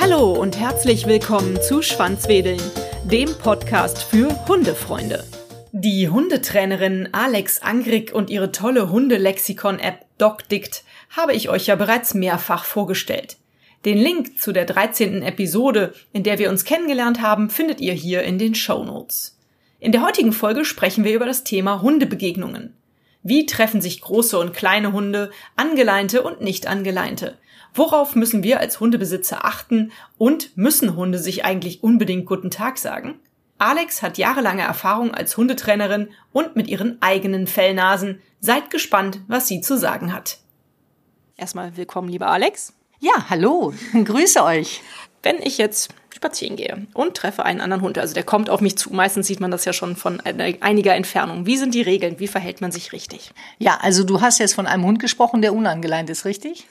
Hallo und herzlich willkommen zu Schwanzwedeln, dem Podcast für Hundefreunde. Die Hundetrainerin Alex Angrig und ihre tolle Hundelexikon-App DocDict habe ich euch ja bereits mehrfach vorgestellt. Den Link zu der 13. Episode, in der wir uns kennengelernt haben, findet ihr hier in den Show Notes. In der heutigen Folge sprechen wir über das Thema Hundebegegnungen. Wie treffen sich große und kleine Hunde, angeleinte und nicht angeleinte? Worauf müssen wir als Hundebesitzer achten und müssen Hunde sich eigentlich unbedingt guten Tag sagen? Alex hat jahrelange Erfahrung als Hundetrainerin und mit ihren eigenen Fellnasen. Seid gespannt, was sie zu sagen hat. Erstmal willkommen, lieber Alex. Ja, hallo, grüße euch. Wenn ich jetzt spazieren gehe und treffe einen anderen Hund, also der kommt auf mich zu, meistens sieht man das ja schon von einiger Entfernung. Wie sind die Regeln? Wie verhält man sich richtig? Ja, also du hast jetzt von einem Hund gesprochen, der unangeleint ist, richtig?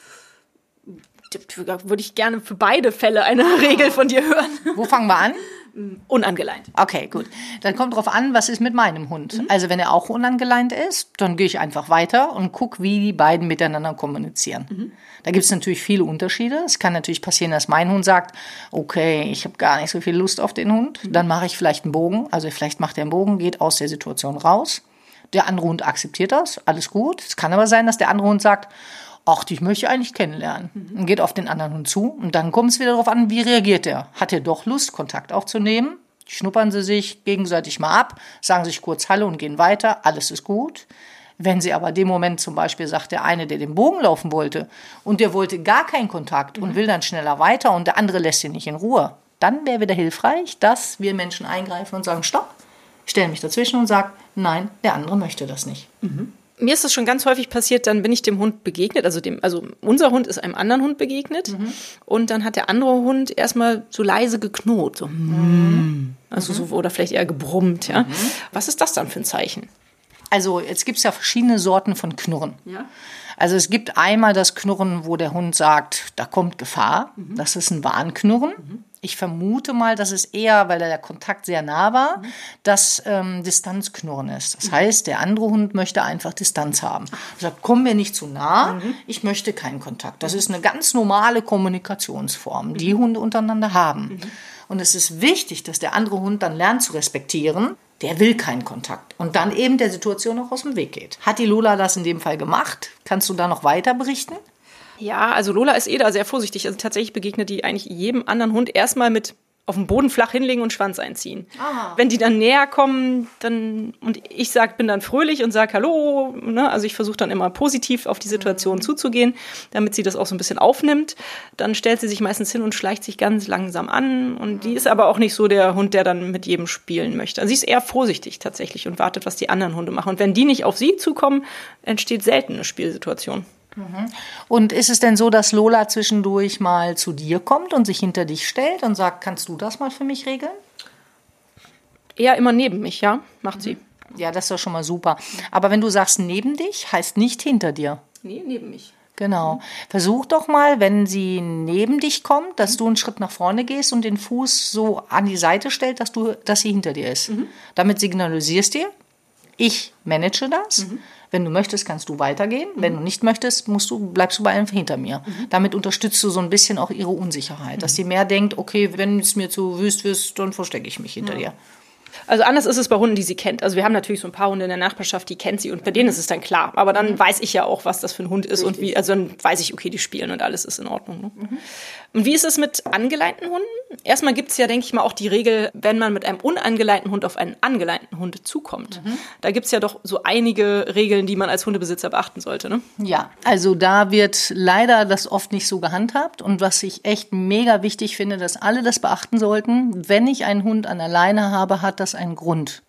Würde ich gerne für beide Fälle eine Regel von dir hören. Wo fangen wir an? Unangeleint. Okay, gut. Dann kommt drauf an, was ist mit meinem Hund. Mhm. Also wenn er auch unangeleint ist, dann gehe ich einfach weiter und gucke, wie die beiden miteinander kommunizieren. Mhm. Da gibt es natürlich viele Unterschiede. Es kann natürlich passieren, dass mein Hund sagt, okay, ich habe gar nicht so viel Lust auf den Hund. Mhm. Dann mache ich vielleicht einen Bogen. Also vielleicht macht er einen Bogen, geht aus der Situation raus. Der andere Hund akzeptiert das, alles gut. Es kann aber sein, dass der andere Hund sagt, ach, dich möchte ich eigentlich kennenlernen. Mhm. Und geht auf den anderen Hund zu. Und dann kommt es wieder darauf an, wie reagiert er. Hat er doch Lust, Kontakt aufzunehmen? Schnuppern sie sich gegenseitig mal ab, sagen sich kurz Hallo und gehen weiter. Alles ist gut. Wenn sie aber dem Moment zum Beispiel sagt, der eine, der den Bogen laufen wollte und der wollte gar keinen Kontakt mhm. und will dann schneller weiter und der andere lässt ihn nicht in Ruhe, dann wäre wieder hilfreich, dass wir Menschen eingreifen und sagen, stopp, stellen mich dazwischen und sagen, nein, der andere möchte das nicht. Mhm mir ist das schon ganz häufig passiert, dann bin ich dem Hund begegnet, also dem, also unser Hund ist einem anderen Hund begegnet mhm. und dann hat der andere Hund erstmal so leise geknurrt, so, mhm. also so, oder vielleicht eher gebrummt, ja. Mhm. Was ist das dann für ein Zeichen? Also jetzt gibt es ja verschiedene Sorten von Knurren. Ja. Also es gibt einmal das Knurren, wo der Hund sagt, da kommt Gefahr. Mhm. Das ist ein Warnknurren. Ich vermute mal, dass es eher, weil der Kontakt sehr nah war, mhm. das ähm, Distanzknurren ist. Das mhm. heißt, der andere Hund möchte einfach Distanz haben. Er sagt, komm mir nicht zu nah, mhm. ich möchte keinen Kontakt. Das ist eine ganz normale Kommunikationsform, die mhm. Hunde untereinander haben. Mhm. Und es ist wichtig, dass der andere Hund dann lernt zu respektieren, der will keinen Kontakt und dann eben der Situation auch aus dem Weg geht. Hat die Lola das in dem Fall gemacht? Kannst du da noch weiter berichten? Ja, also Lola ist eh da sehr vorsichtig. Also tatsächlich begegnet die eigentlich jedem anderen Hund erstmal mit auf den Boden flach hinlegen und Schwanz einziehen. Aha. Wenn die dann näher kommen, dann und ich sag, bin dann fröhlich und sag Hallo, ne? also ich versuche dann immer positiv auf die Situation mhm. zuzugehen, damit sie das auch so ein bisschen aufnimmt. Dann stellt sie sich meistens hin und schleicht sich ganz langsam an und mhm. die ist aber auch nicht so der Hund, der dann mit jedem spielen möchte. Also sie ist eher vorsichtig tatsächlich und wartet, was die anderen Hunde machen. Und wenn die nicht auf sie zukommen, entsteht selten eine Spielsituation. Mhm. Und ist es denn so, dass Lola zwischendurch mal zu dir kommt und sich hinter dich stellt und sagt, kannst du das mal für mich regeln? Eher immer neben mich, ja, macht sie. Ja, das ist doch schon mal super. Aber wenn du sagst neben dich, heißt nicht hinter dir. Nee, neben mich. Genau. Versuch doch mal, wenn sie neben dich kommt, dass du einen Schritt nach vorne gehst und den Fuß so an die Seite stellt, dass du, dass sie hinter dir ist. Mhm. Damit signalisierst dir, ich manage das. Mhm. Wenn du möchtest, kannst du weitergehen. Mhm. Wenn du nicht möchtest, musst du, bleibst du bei einfach hinter mir. Mhm. Damit unterstützt du so ein bisschen auch ihre Unsicherheit, dass mhm. sie mehr denkt, okay, wenn es mir zu wüst wird, dann verstecke ich mich hinter ja. dir. Also anders ist es bei Hunden, die sie kennt. Also wir haben natürlich so ein paar Hunde in der Nachbarschaft, die kennt sie und bei denen ist es dann klar. Aber dann mhm. weiß ich ja auch, was das für ein Hund ist Richtig. und wie, also dann weiß ich, okay, die spielen und alles ist in Ordnung. Ne? Mhm. Und wie ist es mit angeleinten Hunden? Erstmal gibt es ja, denke ich mal, auch die Regel, wenn man mit einem unangeleinten Hund auf einen angeleinten Hund zukommt. Mhm. Da gibt es ja doch so einige Regeln, die man als Hundebesitzer beachten sollte. Ne? Ja, also da wird leider das oft nicht so gehandhabt. Und was ich echt mega wichtig finde, dass alle das beachten sollten, wenn ich einen Hund an der Leine habe, hat das einen Grund.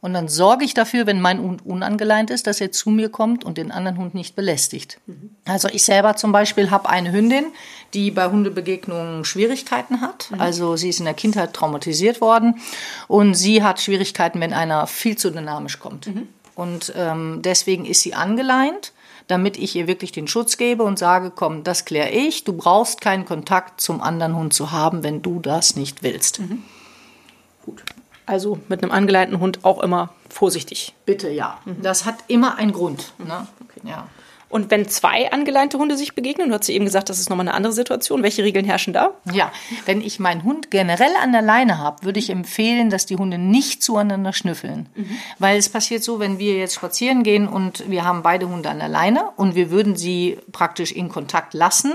Und dann sorge ich dafür, wenn mein Hund unangeleint ist, dass er zu mir kommt und den anderen Hund nicht belästigt. Mhm. Also ich selber zum Beispiel habe eine Hündin, die bei Hundebegegnungen Schwierigkeiten hat. Mhm. Also sie ist in der Kindheit traumatisiert worden und sie hat Schwierigkeiten, wenn einer viel zu dynamisch kommt. Mhm. Und ähm, deswegen ist sie angeleint damit ich ihr wirklich den Schutz gebe und sage, komm, das kläre ich. Du brauchst keinen Kontakt zum anderen Hund zu haben, wenn du das nicht willst. Mhm. Gut. Also mit einem angeleinten Hund auch immer vorsichtig. Bitte, ja. Das hat immer einen Grund. Ne? Ja. Und wenn zwei angeleinte Hunde sich begegnen, du hast ja eben gesagt, das ist nochmal eine andere Situation. Welche Regeln herrschen da? Ja, wenn ich meinen Hund generell an der Leine habe, würde ich empfehlen, dass die Hunde nicht zueinander schnüffeln. Weil es passiert so, wenn wir jetzt spazieren gehen und wir haben beide Hunde an der Leine und wir würden sie praktisch in Kontakt lassen,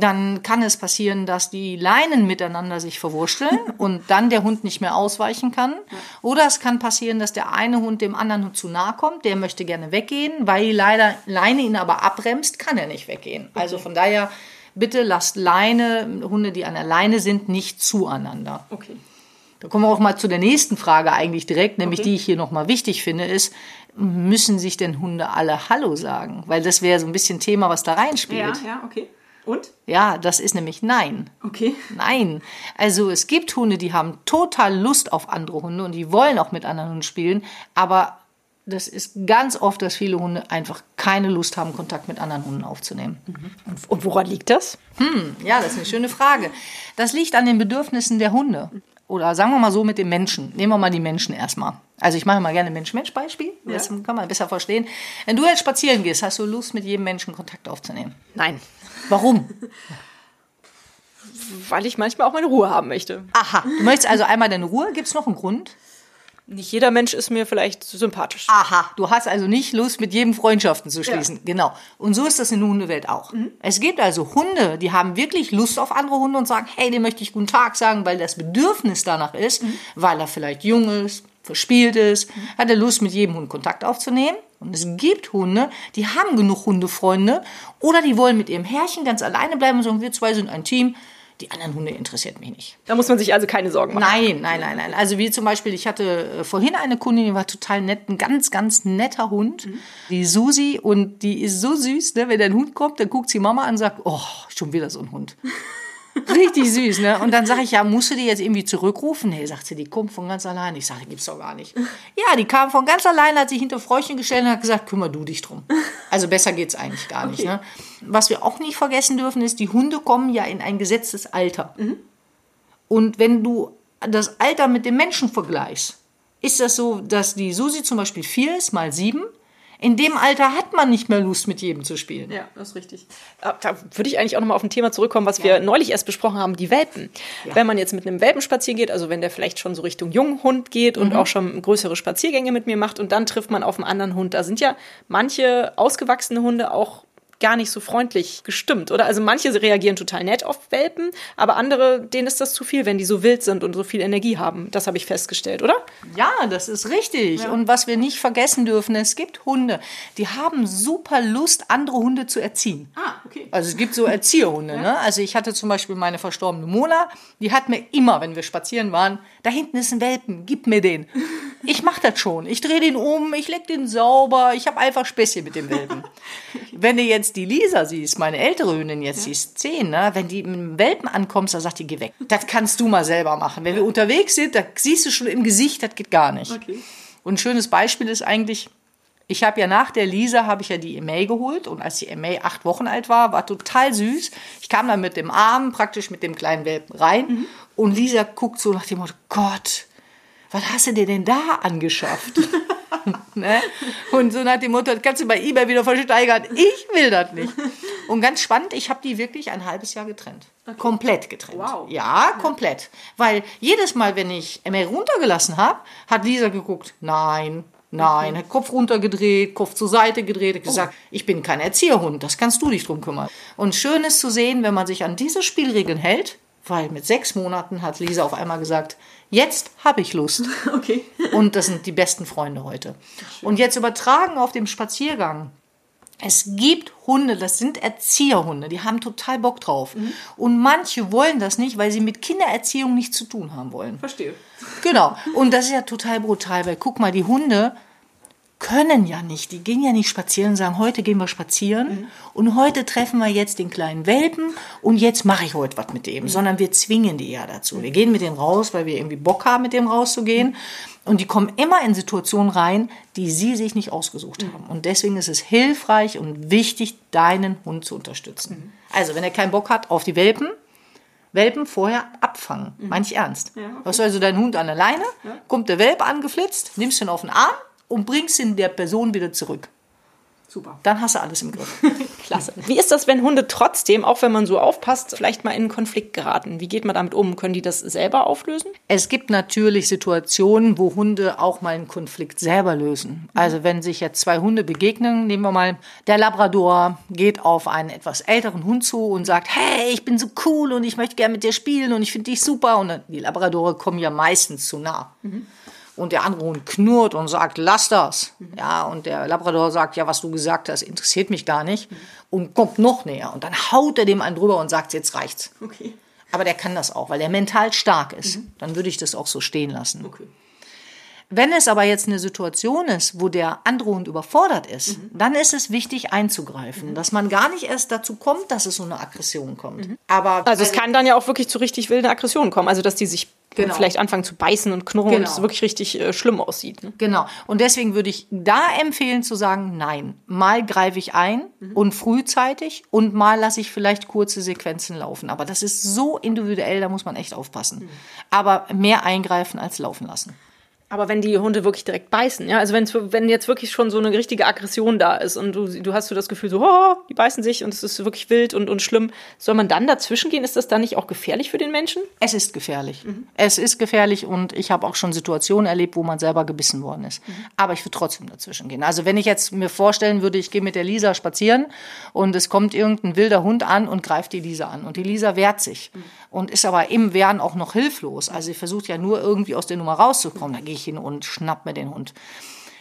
dann kann es passieren, dass die Leinen miteinander sich verwurschteln und dann der Hund nicht mehr ausweichen kann. Oder es kann passieren, dass der eine Hund dem anderen Hund zu nahe kommt, der möchte gerne weggehen, weil die leider Leine ihn aber abbremst, kann er nicht weggehen. Also von daher, bitte lasst Leine, Hunde, die an der Leine sind, nicht zueinander. Okay. Da kommen wir auch mal zu der nächsten Frage eigentlich direkt, nämlich Okay. die ich hier nochmal wichtig finde, ist, müssen sich denn Hunde alle Hallo sagen? Weil das wäre so ein bisschen Thema, was da reinspielt. ja, okay. Und? Ja, das ist nämlich nein. Okay. Nein. Also es gibt Hunde, die haben total Lust auf andere Hunde und die wollen auch mit anderen Hunden spielen, aber das ist ganz oft, dass viele Hunde einfach keine Lust haben, Kontakt mit anderen Hunden aufzunehmen. Und, und woran liegt das? Ja, das ist eine schöne Frage. Das liegt an den Bedürfnissen der Hunde. Oder sagen wir mal so mit den Menschen. Nehmen wir mal die Menschen erstmal. Also ich mache mal gerne Mensch-Mensch-Beispiel. Das kann man besser verstehen. Wenn du jetzt spazieren gehst, hast du Lust, mit jedem Menschen Kontakt aufzunehmen. Nein. Warum? Weil ich manchmal auch meine Ruhe haben möchte. Aha. Du möchtest also einmal deine Ruhe. Gibt es noch einen Grund? Nicht jeder Mensch ist mir vielleicht sympathisch. Aha, du hast also nicht Lust, mit jedem Freundschaften zu schließen. Genau. Und so ist das in der Hundewelt auch. Es gibt also Hunde, die haben wirklich Lust auf andere Hunde und sagen, hey, dem möchte ich guten Tag sagen, weil das Bedürfnis danach ist, weil er vielleicht jung ist, verspielt ist, hat er Lust, mit jedem Hund Kontakt aufzunehmen. Und es gibt Hunde, die haben genug Hundefreunde oder die wollen mit ihrem Herrchen ganz alleine bleiben und sagen, wir zwei sind ein Team. Die anderen Hunde interessiert mich nicht. Da muss man sich also keine Sorgen machen. Nein, nein, nein, nein. Also wie zum Beispiel, ich hatte äh, vorhin eine Kundin, die war total nett, ein ganz, ganz netter Hund, die Susi und die ist so süß, ne? wenn der Hund kommt, dann guckt sie Mama an und sagt, oh, schon wieder so ein Hund. Richtig süß, ne? Und dann sage ich, ja, musst du die jetzt irgendwie zurückrufen? Nee, sagt sie, die kommt von ganz allein. Ich sage, gibt's doch gar nicht. Ja, die kam von ganz allein, hat sich hinter Fräuchen gestellt und hat gesagt, kümmer du dich drum. Also besser geht's eigentlich gar nicht, ne? Was wir auch nicht vergessen dürfen, ist, die Hunde kommen ja in ein gesetztes Alter. Und wenn du das Alter mit dem Menschen vergleichst, ist das so, dass die Susi zum Beispiel vier ist, mal sieben. In dem Alter hat man nicht mehr Lust, mit jedem zu spielen. Ja, das ist richtig. Da da würde ich eigentlich auch nochmal auf ein Thema zurückkommen, was wir neulich erst besprochen haben, die Welpen. Wenn man jetzt mit einem Welpen spazieren geht, also wenn der vielleicht schon so Richtung Junghund geht und auch schon größere Spaziergänge mit mir macht und dann trifft man auf einen anderen Hund, da sind ja manche ausgewachsene Hunde auch gar nicht so freundlich gestimmt, oder? Also manche reagieren total nett auf Welpen, aber andere, denen ist das zu viel, wenn die so wild sind und so viel Energie haben. Das habe ich festgestellt, oder? Ja, das ist richtig. Und was wir nicht vergessen dürfen, es gibt Hunde, die haben super Lust, andere Hunde zu erziehen. Ah, okay. Also es gibt so Erzieherhunde. Ne? Also ich hatte zum Beispiel meine verstorbene Mona, die hat mir immer, wenn wir spazieren waren, da hinten ist ein Welpen, gib mir den. Ich mach das schon. Ich drehe den um, ich leg den sauber, ich habe einfach Späßchen mit dem Welpen. Wenn du jetzt die Lisa siehst, meine ältere Hündin jetzt, die ist zehn, ne? wenn die mit dem Welpen ankommst, dann sagt die, geh weg. Das kannst du mal selber machen. Wenn wir unterwegs sind, da siehst du schon im Gesicht, das geht gar nicht. Okay. Und ein schönes Beispiel ist eigentlich, ich habe ja nach der Lisa habe ich ja die Emay geholt und als die Emay acht Wochen alt war, war total süß. Ich kam dann mit dem Arm praktisch mit dem kleinen Welpen rein und Lisa guckt so nach dem Motto, Gott, was hast du dir denn da angeschafft? ne? Und so nach dem Motto, das kannst du bei eBay wieder versteigern. Ich will das nicht. Und ganz spannend, ich habe die wirklich ein halbes Jahr getrennt. Komplett getrennt. Wow. Ja, komplett. Weil jedes Mal, wenn ich Emma runtergelassen habe, hat Lisa geguckt, nein, nein, hat Kopf runtergedreht, Kopf zur Seite gedreht, hat gesagt, ich bin kein Erzieherhund, das kannst du dich drum kümmern. Und schön ist zu sehen, wenn man sich an diese Spielregeln hält, weil mit sechs Monaten hat Lisa auf einmal gesagt, jetzt habe ich Lust. Okay. Und das sind die besten Freunde heute. Und jetzt übertragen auf dem Spaziergang. Es gibt Hunde, das sind Erzieherhunde, die haben total Bock drauf. Und manche wollen das nicht, weil sie mit Kindererziehung nichts zu tun haben wollen. Verstehe. Genau. Und das ist ja total brutal, weil guck mal, die Hunde können ja nicht, die gehen ja nicht spazieren und sagen, heute gehen wir spazieren und heute treffen wir jetzt den kleinen Welpen und jetzt mache ich heute was mit dem, sondern wir zwingen die ja dazu. Wir gehen mit denen raus, weil wir irgendwie Bock haben, mit dem rauszugehen und die kommen immer in Situationen rein, die sie sich nicht ausgesucht haben. Und deswegen ist es hilfreich und wichtig, deinen Hund zu unterstützen. Also, wenn er keinen Bock hat auf die Welpen, Welpen vorher abfangen. Mhm. Meine ich ernst. Ja, okay. Du hast also deinen Hund an der Leine, ja. kommt der Welpe angeflitzt, nimmst ihn auf den Arm und bringst ihn der Person wieder zurück. Super. Dann hast du alles im Griff. Klasse. Wie ist das, wenn Hunde trotzdem, auch wenn man so aufpasst, vielleicht mal in einen Konflikt geraten? Wie geht man damit um? Können die das selber auflösen? Es gibt natürlich Situationen, wo Hunde auch mal einen Konflikt selber lösen. Also wenn sich jetzt zwei Hunde begegnen, nehmen wir mal, der Labrador geht auf einen etwas älteren Hund zu und sagt, hey, ich bin so cool und ich möchte gerne mit dir spielen und ich finde dich super. Und die Labradore kommen ja meistens zu nah. Mhm und der andere Hund knurrt und sagt, lass das. Mhm. Ja, und der Labrador sagt, ja, was du gesagt hast, interessiert mich gar nicht mhm. und kommt noch näher. Und dann haut er dem einen drüber und sagt, jetzt reicht's. Okay. Aber der kann das auch, weil er mental stark ist. Mhm. Dann würde ich das auch so stehen lassen. Okay. Wenn es aber jetzt eine Situation ist, wo der andere Hund überfordert ist, mhm. dann ist es wichtig einzugreifen, mhm. dass man gar nicht erst dazu kommt, dass es so eine Aggression kommt. Mhm. Aber also es kann dann ja auch wirklich zu richtig wilden Aggressionen kommen, also dass die sich genau. vielleicht anfangen zu beißen und knurren genau. und es wirklich richtig äh, schlimm aussieht. Ne? Genau. Und deswegen würde ich da empfehlen zu sagen, nein, mal greife ich ein mhm. und frühzeitig und mal lasse ich vielleicht kurze Sequenzen laufen. Aber das ist so individuell, da muss man echt aufpassen. Mhm. Aber mehr eingreifen als laufen lassen. Aber wenn die Hunde wirklich direkt beißen, ja, also wenn's, wenn jetzt wirklich schon so eine richtige Aggression da ist und du, du hast so das Gefühl, so, oh, die beißen sich und es ist wirklich wild und, und schlimm, soll man dann dazwischen gehen? Ist das dann nicht auch gefährlich für den Menschen? Es ist gefährlich. Mhm. Es ist gefährlich und ich habe auch schon Situationen erlebt, wo man selber gebissen worden ist. Mhm. Aber ich würde trotzdem dazwischen gehen. Also wenn ich jetzt mir vorstellen würde, ich gehe mit der Lisa spazieren und es kommt irgendein wilder Hund an und greift die Lisa an und die Lisa wehrt sich mhm. Und ist aber im Wehren auch noch hilflos. Also sie versucht ja nur irgendwie aus der Nummer rauszukommen. Da gehe ich ich hin und schnapp mir den Hund.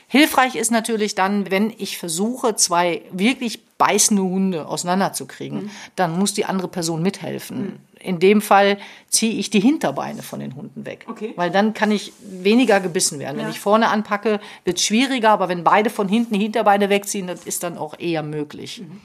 Hilfreich ist natürlich dann, wenn ich versuche, zwei wirklich beißende Hunde auseinanderzukriegen, mhm. dann muss die andere Person mithelfen. Mhm. In dem Fall ziehe ich die Hinterbeine von den Hunden weg, okay. weil dann kann ich weniger gebissen werden. Ja. Wenn ich vorne anpacke, wird es schwieriger, aber wenn beide von hinten die Hinterbeine wegziehen, das ist dann auch eher möglich. Mhm.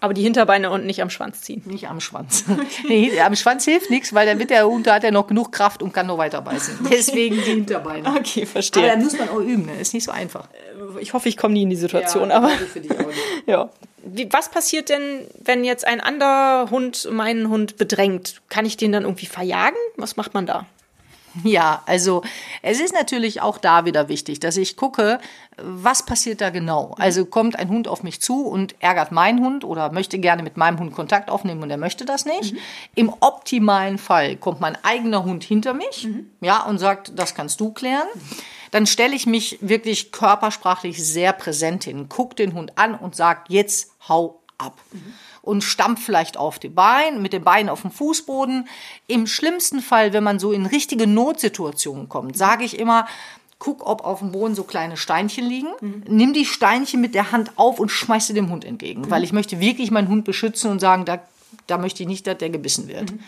Aber die Hinterbeine und nicht am Schwanz ziehen. Nicht am Schwanz. Nee, am Schwanz hilft nichts, weil damit der Hund hat ja noch genug Kraft und kann noch weiter beißen. Deswegen die Hinterbeine. Okay, verstehe. Aber da muss man auch üben, ne? ist nicht so einfach. Äh, ich hoffe, ich komme nie in die Situation, ja, aber. Für dich auch nicht. ja. Wie, was passiert denn, wenn jetzt ein anderer Hund meinen Hund bedrängt? Kann ich den dann irgendwie verjagen? Was macht man da? Ja, also es ist natürlich auch da wieder wichtig, dass ich gucke, was passiert da genau. Also kommt ein Hund auf mich zu und ärgert meinen Hund oder möchte gerne mit meinem Hund Kontakt aufnehmen und er möchte das nicht. Mhm. Im optimalen Fall kommt mein eigener Hund hinter mich, mhm. ja, und sagt, das kannst du klären. Dann stelle ich mich wirklich körpersprachlich sehr präsent hin, guck den Hund an und sag, jetzt hau ab. Mhm und stampft vielleicht auf die Beine, mit den Beinen auf dem Fußboden. Im schlimmsten Fall, wenn man so in richtige Notsituationen kommt, sage ich immer, guck, ob auf dem Boden so kleine Steinchen liegen. Mhm. Nimm die Steinchen mit der Hand auf und schmeiß sie dem Hund entgegen, mhm. weil ich möchte wirklich meinen Hund beschützen und sagen, da, da möchte ich nicht, dass der gebissen wird. Mhm.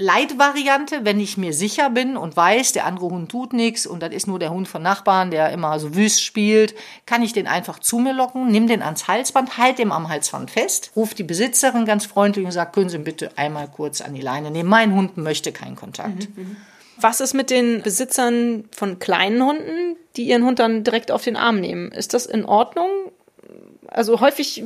Leitvariante, wenn ich mir sicher bin und weiß, der andere Hund tut nichts und das ist nur der Hund von Nachbarn, der immer so wüst spielt, kann ich den einfach zu mir locken, nimm den ans Halsband, halt dem am Halsband fest, ruf die Besitzerin ganz freundlich und sagt, können Sie bitte einmal kurz an die Leine nehmen. Mein Hund möchte keinen Kontakt. Mhm, mhm. Was ist mit den Besitzern von kleinen Hunden, die ihren Hund dann direkt auf den Arm nehmen? Ist das in Ordnung? Also häufig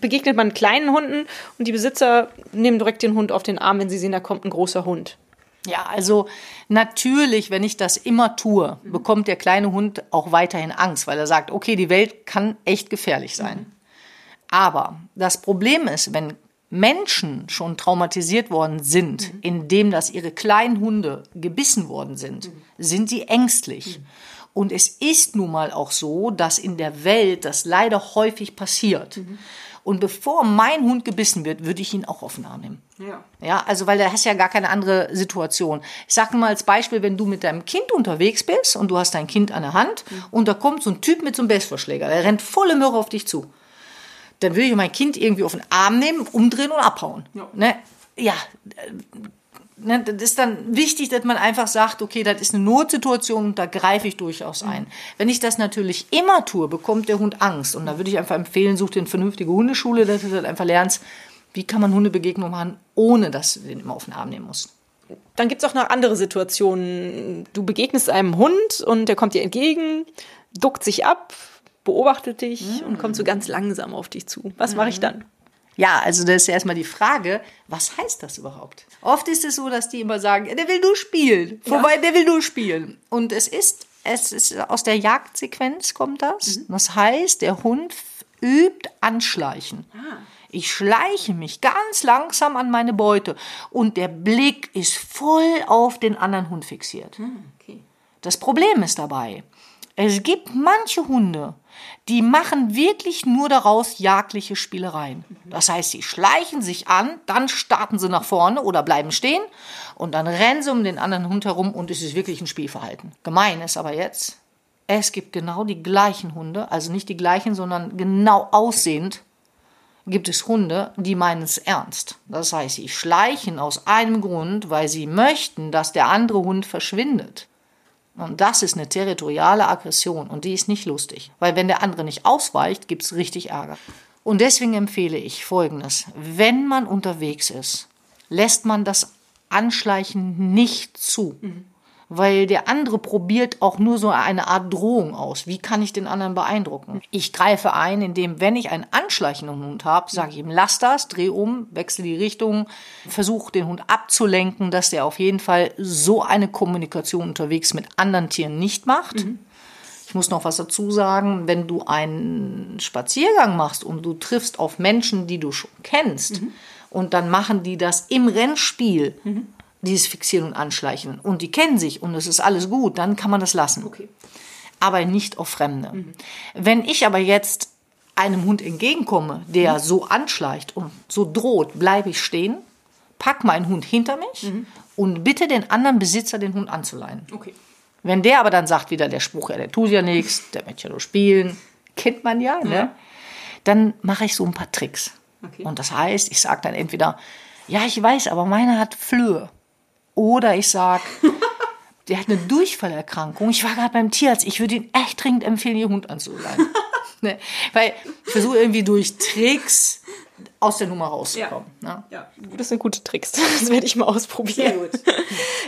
begegnet man kleinen Hunden und die Besitzer nehmen direkt den Hund auf den Arm, wenn sie sehen, da kommt ein großer Hund. Ja, also natürlich, wenn ich das immer tue, bekommt der kleine Hund auch weiterhin Angst, weil er sagt, okay, die Welt kann echt gefährlich sein. Mhm. Aber das Problem ist, wenn Menschen schon traumatisiert worden sind, mhm. indem dass ihre kleinen Hunde gebissen worden sind, mhm. sind sie ängstlich. Und es ist nun mal auch so, dass in der Welt das leider häufig passiert. Mhm. Und bevor mein Hund gebissen wird, würde ich ihn auch auf den Arm nehmen. Ja. ja, also weil da hast ja gar keine andere Situation. Ich sage mal als Beispiel, wenn du mit deinem Kind unterwegs bist und du hast dein Kind an der Hand mhm. und da kommt so ein Typ mit so einem Baseballschläger, der rennt volle Möhre auf dich zu. Dann würde ich mein Kind irgendwie auf den Arm nehmen, umdrehen und abhauen. Ja, ne? ja ne, das ist dann wichtig, dass man einfach sagt, okay, das ist eine Notsituation und da greife ich durchaus ein. Mhm. Wenn ich das natürlich immer tue, bekommt der Hund Angst. Und da würde ich einfach empfehlen, such dir eine vernünftige Hundeschule, dass du dann einfach lernst, wie kann man Hundebegegnungen machen, ohne dass du den immer auf den Arm nehmen musst. Dann gibt es auch noch andere Situationen. Du begegnest einem Hund und der kommt dir entgegen, duckt sich ab, beobachtet dich mhm. und kommt so ganz langsam auf dich zu. Was mhm. mache ich dann? Ja, also das ist erstmal die Frage, was heißt das überhaupt? Oft ist es so, dass die immer sagen, der will nur spielen. Wobei, der will nur spielen. Und es ist, es ist aus der Jagdsequenz kommt das. Mhm. Das heißt, der Hund übt Anschleichen. Ah. Ich schleiche mich ganz langsam an meine Beute und der Blick ist voll auf den anderen Hund fixiert. Ah, okay. Das Problem ist dabei, es gibt manche Hunde, die machen wirklich nur daraus jagdliche Spielereien. Das heißt, sie schleichen sich an, dann starten sie nach vorne oder bleiben stehen und dann rennen sie um den anderen Hund herum und es ist wirklich ein Spielverhalten. Gemein ist aber jetzt, es gibt genau die gleichen Hunde, also nicht die gleichen, sondern genau aussehend gibt es Hunde, die meinen es ernst. Das heißt, sie schleichen aus einem Grund, weil sie möchten, dass der andere Hund verschwindet. Und das ist eine territoriale Aggression und die ist nicht lustig. Weil wenn der andere nicht ausweicht, gibt es richtig Ärger. Und deswegen empfehle ich Folgendes. Wenn man unterwegs ist, lässt man das Anschleichen nicht zu. Mhm weil der andere probiert auch nur so eine Art Drohung aus. Wie kann ich den anderen beeindrucken? Ich greife ein, indem, wenn ich einen anschleichenden Hund habe, sage ich ihm, lass das, dreh um, wechsle die Richtung, versuche den Hund abzulenken, dass der auf jeden Fall so eine Kommunikation unterwegs mit anderen Tieren nicht macht. Mhm. Ich muss noch was dazu sagen, wenn du einen Spaziergang machst und du triffst auf Menschen, die du schon kennst, mhm. und dann machen die das im Rennspiel, mhm dieses Fixieren und Anschleichen und die kennen sich und es ist alles gut, dann kann man das lassen. Okay. Aber nicht auf Fremde. Mhm. Wenn ich aber jetzt einem Hund entgegenkomme, der mhm. so anschleicht und so droht, bleibe ich stehen, pack meinen Hund hinter mich mhm. und bitte den anderen Besitzer, den Hund anzuleihen. Okay. Wenn der aber dann sagt wieder der Spruch, ja, der tut ja nichts, der möchte ja nur spielen, kennt man ja, ne? dann mache ich so ein paar Tricks. Okay. Und das heißt, ich sage dann entweder, ja, ich weiß, aber meiner hat Flöhe. Oder ich sage, der hat eine Durchfallerkrankung. Ich war gerade beim Tierarzt. Ich würde ihn echt dringend empfehlen, ihr Hund anzuleihen. ne? Weil ich versuche irgendwie durch Tricks aus der Nummer rauszukommen. Ja. Ne? ja, das sind gute Tricks. Das werde ich mal ausprobieren. Sehr gut.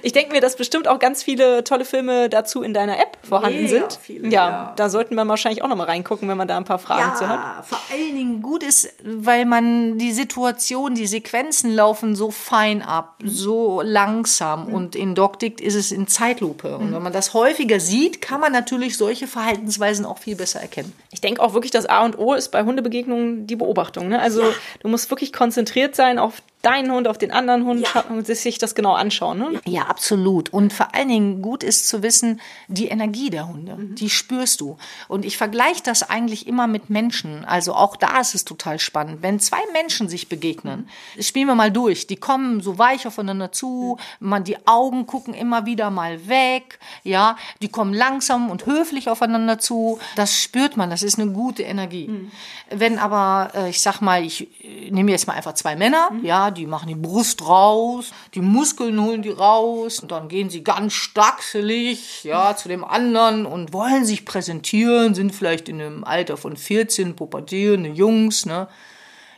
Ich denke mir, dass bestimmt auch ganz viele tolle Filme dazu in deiner App vorhanden Mega sind. Viele, ja, ja, da sollten wir wahrscheinlich auch noch mal reingucken, wenn man da ein paar Fragen ja, zu hat. Vor allen Dingen gut ist, weil man die Situation, die Sequenzen laufen so fein ab, mhm. so langsam mhm. und in DocDict ist es in Zeitlupe. Und mhm. wenn man das häufiger sieht, kann man natürlich solche Verhaltensweisen auch viel besser erkennen. Ich denke auch wirklich, das A und O ist bei Hundebegegnungen die Beobachtung. Ne? Also ja. Du musst wirklich konzentriert sein auf deinen Hund, auf den anderen Hund ja. und sich das genau anschauen. Ne? Ja, absolut. Und vor allen Dingen gut ist zu wissen, die Energie der Hunde, mhm. die spürst du. Und ich vergleiche das eigentlich immer mit Menschen. Also auch da ist es total spannend. Wenn zwei Menschen sich begegnen, mhm. spielen wir mal durch. Die kommen so weich aufeinander zu, man, die Augen gucken immer wieder mal weg, ja, die kommen langsam und höflich aufeinander zu. Das spürt man, das ist eine gute Energie. Mhm. Wenn aber, äh, ich sag mal, ich nehme jetzt mal einfach zwei Männer, mhm. ja, die machen die Brust raus, die Muskeln holen die raus und dann gehen sie ganz stachselig, ja, zu dem anderen und wollen sich präsentieren, sind vielleicht in einem Alter von 14, pubertierende Jungs, ne.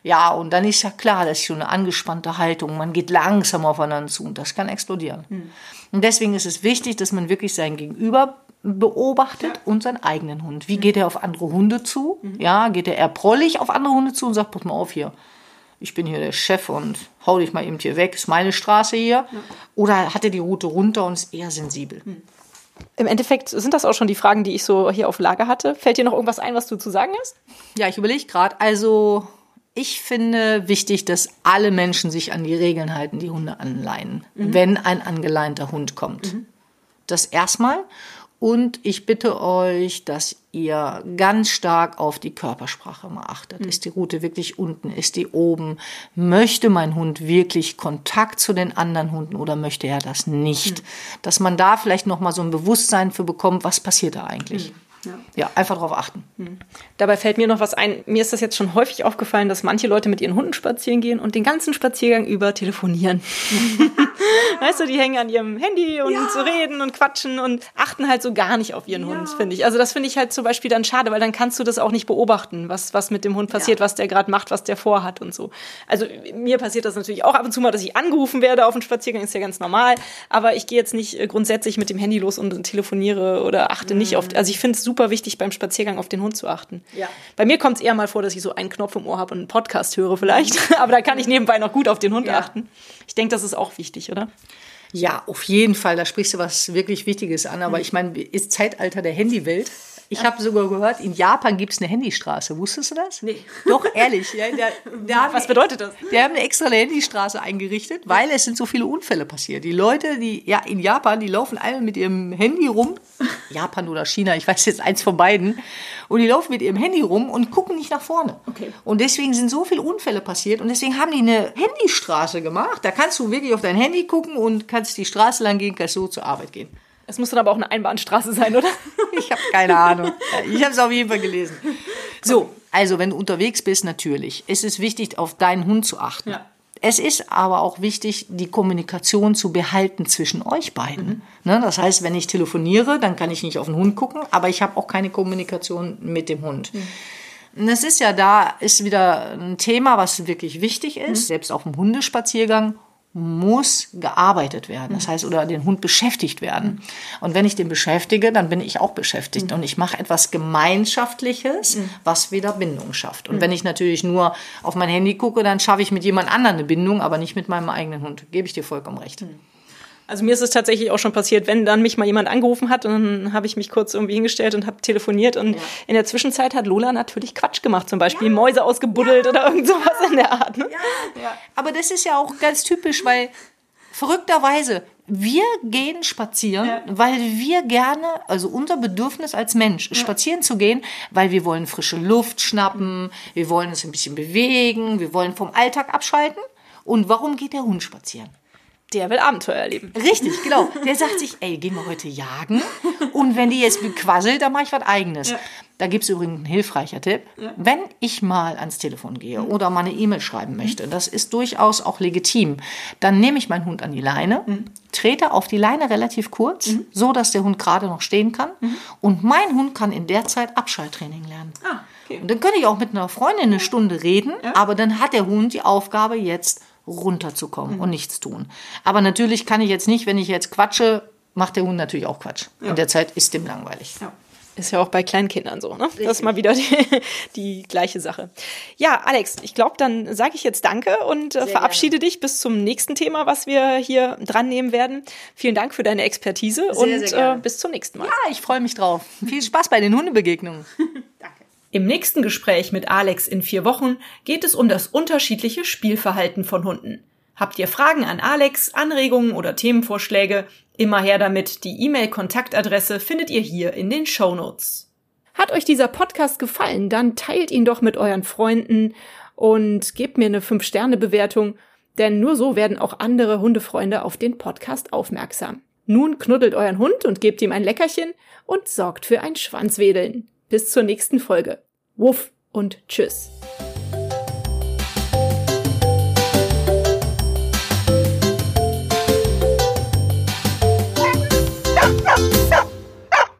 Ja, und dann ist ja klar, das ist schon eine angespannte Haltung. Man geht langsam aufeinander zu und das kann explodieren. Mhm. Und deswegen ist es wichtig, dass man wirklich sein Gegenüber beobachtet ja. und seinen eigenen Hund. Wie geht er auf andere Hunde zu? Mhm. Ja, geht er eher prollig auf andere Hunde zu und sagt, pass mal auf hier, ich bin hier der Chef und hau dich mal eben hier weg, ist meine Straße hier. Ja. Oder hat er die Route runter und ist eher sensibel? Hm. Im Endeffekt sind das auch schon die Fragen, die ich so hier auf Lager hatte. Fällt dir noch irgendwas ein, was du zu sagen hast? Ja, ich überlege gerade. Also, ich finde wichtig, dass alle Menschen sich an die Regeln halten, die Hunde anleihen, mhm. wenn ein angeleinter Hund kommt. Mhm. Das erstmal. Und ich bitte euch, dass ihr ganz stark auf die Körpersprache mal achtet. Mhm. Ist die Route wirklich unten? Ist die oben? Möchte mein Hund wirklich Kontakt zu den anderen Hunden oder möchte er das nicht? Mhm. Dass man da vielleicht noch mal so ein Bewusstsein für bekommt, was passiert da eigentlich? Mhm. Ja. ja, einfach darauf achten. Mhm. Dabei fällt mir noch was ein. Mir ist das jetzt schon häufig aufgefallen, dass manche Leute mit ihren Hunden spazieren gehen und den ganzen Spaziergang über telefonieren. weißt du, die hängen an ihrem Handy und ja. so reden und quatschen und achten halt so gar nicht auf ihren ja. Hund, finde ich. Also das finde ich halt zum Beispiel dann schade, weil dann kannst du das auch nicht beobachten, was, was mit dem Hund passiert, was der gerade macht, was der vorhat und so. Also mir passiert das natürlich auch ab und zu mal, dass ich angerufen werde auf einen Spaziergang, ist ja ganz normal. Aber ich gehe jetzt nicht äh, grundsätzlich mit dem Handy los und telefoniere oder achte mhm. nicht auf. Also ich finde es super super wichtig beim Spaziergang auf den Hund zu achten. Ja. Bei mir kommt es eher mal vor, dass ich so einen Knopf im Ohr habe und einen Podcast höre vielleicht. Aber da kann ich nebenbei noch gut auf den Hund Ja. achten. Ich denke, das ist auch wichtig, oder? Ja, auf jeden Fall. Da sprichst du was wirklich Wichtiges an. Aber ich meine, ist Zeitalter der Handywelt. Ich habe sogar gehört, in Japan gibt es eine Handystraße. Wusstest du das? Nee. Doch, ehrlich. Ja, da, da Was bedeutet das? Die haben eine extra Handystraße eingerichtet, weil es sind so viele Unfälle passiert. Die Leute, die ja in Japan, die laufen alle mit ihrem Handy rum, Japan oder China, ich weiß jetzt eins von beiden, und die laufen mit ihrem Handy rum und gucken nicht nach vorne. Okay. Und deswegen sind so viele Unfälle passiert und deswegen haben die eine Handystraße gemacht. Da kannst du wirklich auf dein Handy gucken und kannst die Straße lang gehen, kannst so zur Arbeit gehen. Es muss dann aber auch eine Einbahnstraße sein, oder? Ich habe keine Ahnung. Ich habe es auf jeden Fall gelesen. So, also wenn du unterwegs bist, natürlich. Es ist wichtig, auf deinen Hund zu achten. Ja. Es ist aber auch wichtig, die Kommunikation zu behalten zwischen euch beiden. Ne, das heißt, wenn ich telefoniere, dann kann ich nicht auf den Hund gucken, aber ich habe auch keine Kommunikation mit dem Hund. Und Das ist ja da, ist wieder ein Thema, was wirklich wichtig ist. Selbst auf dem Hundespaziergang muss gearbeitet werden. Das heißt, oder den Hund beschäftigt werden. Und wenn ich den beschäftige, dann bin ich auch beschäftigt. Und ich mache etwas Gemeinschaftliches, was wieder Bindung schafft. Und wenn ich natürlich nur auf mein Handy gucke, dann schaffe ich mit jemand anderem eine Bindung, aber nicht mit meinem eigenen Hund. Gebe ich dir vollkommen recht. Also mir ist es tatsächlich auch schon passiert, wenn dann mich mal jemand angerufen hat und dann habe ich mich kurz irgendwie hingestellt und habe telefoniert und in der Zwischenzeit hat Lola natürlich Quatsch gemacht, zum Beispiel Mäuse ausgebuddelt oder irgend sowas in der Art. Ne? Aber das ist ja auch ganz typisch, weil verrückterweise, wir gehen spazieren, weil wir gerne, also unser Bedürfnis als Mensch, spazieren zu gehen, weil wir wollen frische Luft schnappen, wir wollen uns ein bisschen bewegen, wir wollen vom Alltag abschalten. Und warum geht der Hund spazieren? Der will Abenteuer erleben. Richtig, genau. Der sagt sich, ey, gehen wir heute jagen. Und wenn die jetzt quasselt, dann mache ich was Eigenes. Da gibt es übrigens einen hilfreicher Tipp. Wenn ich mal ans Telefon gehe oder mal eine E-Mail schreiben möchte, das ist durchaus auch legitim, dann nehme ich meinen Hund an die Leine, trete auf die Leine relativ kurz, so dass der Hund gerade noch stehen kann. Und mein Hund kann in der Zeit Abschalttraining lernen. Ah, okay. Und dann könnte ich auch mit einer Freundin eine Stunde reden, aber dann hat der Hund die Aufgabe, jetzt runterzukommen und nichts tun. Aber natürlich kann ich jetzt nicht, wenn ich jetzt quatsche, macht der Hund natürlich auch Quatsch. In der Zeit ist dem langweilig. Ist ja auch bei kleinen Kindern so, ne? Das ist mal wieder die, die gleiche Sache. Ja, Alex, ich glaube, dann sage ich jetzt Danke und äh, verabschiede dich bis zum nächsten Thema, was wir hier dran nehmen werden. Vielen Dank für deine Expertise und sehr gerne. Äh, bis zum nächsten Mal. Ah, ich freue mich drauf. Viel Spaß bei den Hundebegegnungen. Im nächsten Gespräch mit Alex in vier Wochen geht es um das unterschiedliche Spielverhalten von Hunden. Habt ihr Fragen an Alex, Anregungen oder Themenvorschläge? Immer her damit. Die E-Mail-Kontaktadresse findet ihr hier in den Show Notes. Hat euch dieser Podcast gefallen, dann teilt ihn doch mit euren Freunden und gebt mir eine 5-Sterne-Bewertung, denn nur so werden auch andere Hundefreunde auf den Podcast aufmerksam. Nun knuddelt euren Hund und gebt ihm ein Leckerchen und sorgt für ein Schwanzwedeln. Bis zur nächsten Folge. Wuff und tschüss.